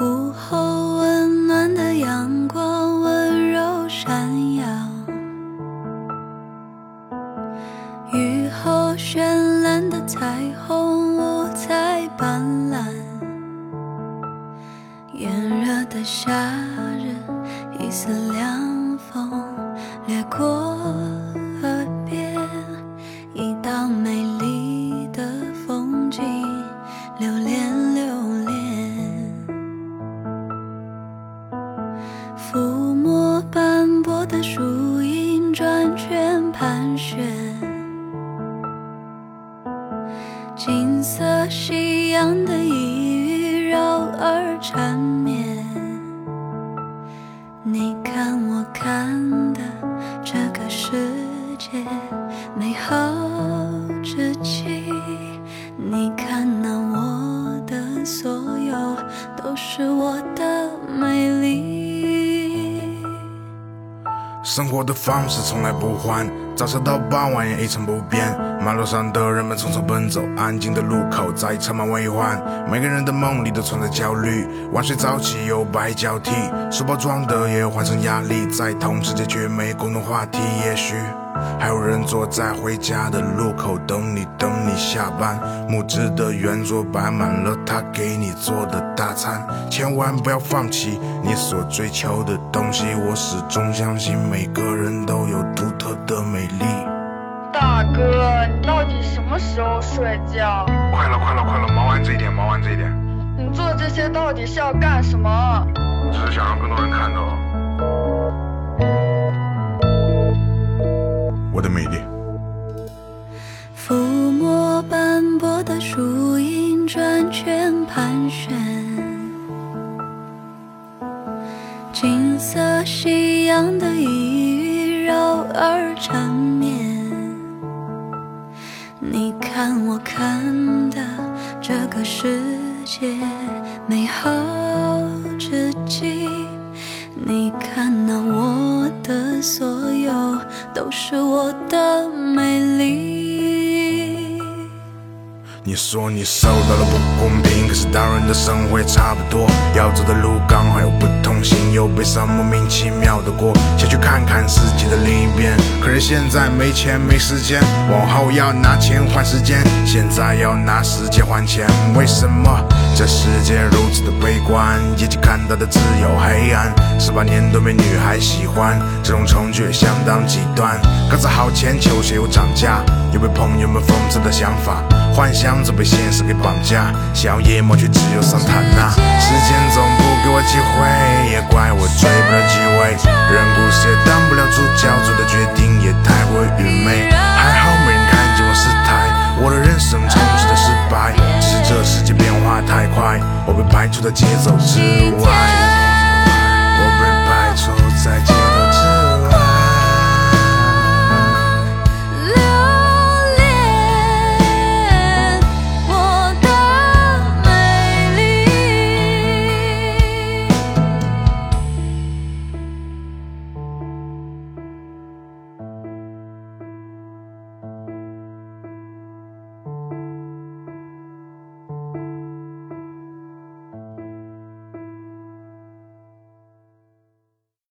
午后温暖的阳光温柔闪耀，雨后绚烂的彩虹五彩斑斓。炎热的夏日，一丝凉风掠过盘旋，金色夕阳的呓语绕耳缠绵。你看我看的这个世界美好至极，你看那我的所有都是我的美丽。生活的方式从来不换，早上到傍晚也一成不变。马路上的人们匆匆奔走，安静的路口早已车马为患。每个人的梦里都存在焦虑，晚睡早起有白交替，书包装的也有换成压力，在同世界却没共同话题。也许还有人坐在回家的路口等你，等你下班。木质的圆桌摆满了他给你做的大餐，千万不要放弃你所追求的东西。我始终相信每个人都有独特的美丽。大哥，你到底什么时候睡觉？快了，快了，快了，忙完这一点，忙完这一点，你做这些到底是要干什么？只是想让更多人看到我的美丽。抚摸斑驳的树影，转圈盘旋，金色夕阳的一语绕耳缠绵。你看我看的这个世界美好至极，你看那我的所有都是我的美丽。你说你受到了不公平，可是大人的生活也差不多。要走的路刚好又不同行，又悲伤莫名其妙的过，想去看看世界的另一边。可是现在没钱没时间，往后要拿钱换时间，现在要拿时间换钱。为什么这世界如此的悲观？眼睛看到的只有黑暗。十八年都没女孩喜欢，这种程序相当极端。刚才好钱，球鞋又涨价，有被朋友们讽刺的想法，幻想着被现实给绑架，想要夜幕却只有桑塔纳。时间总不给我机会，也怪我追不了机位。人故事也当不了主角，做的决定也太过愚昧。还好没人看见我失态，我的人生充斥着失败，只是这世界变化太快，我被排除在节奏之外，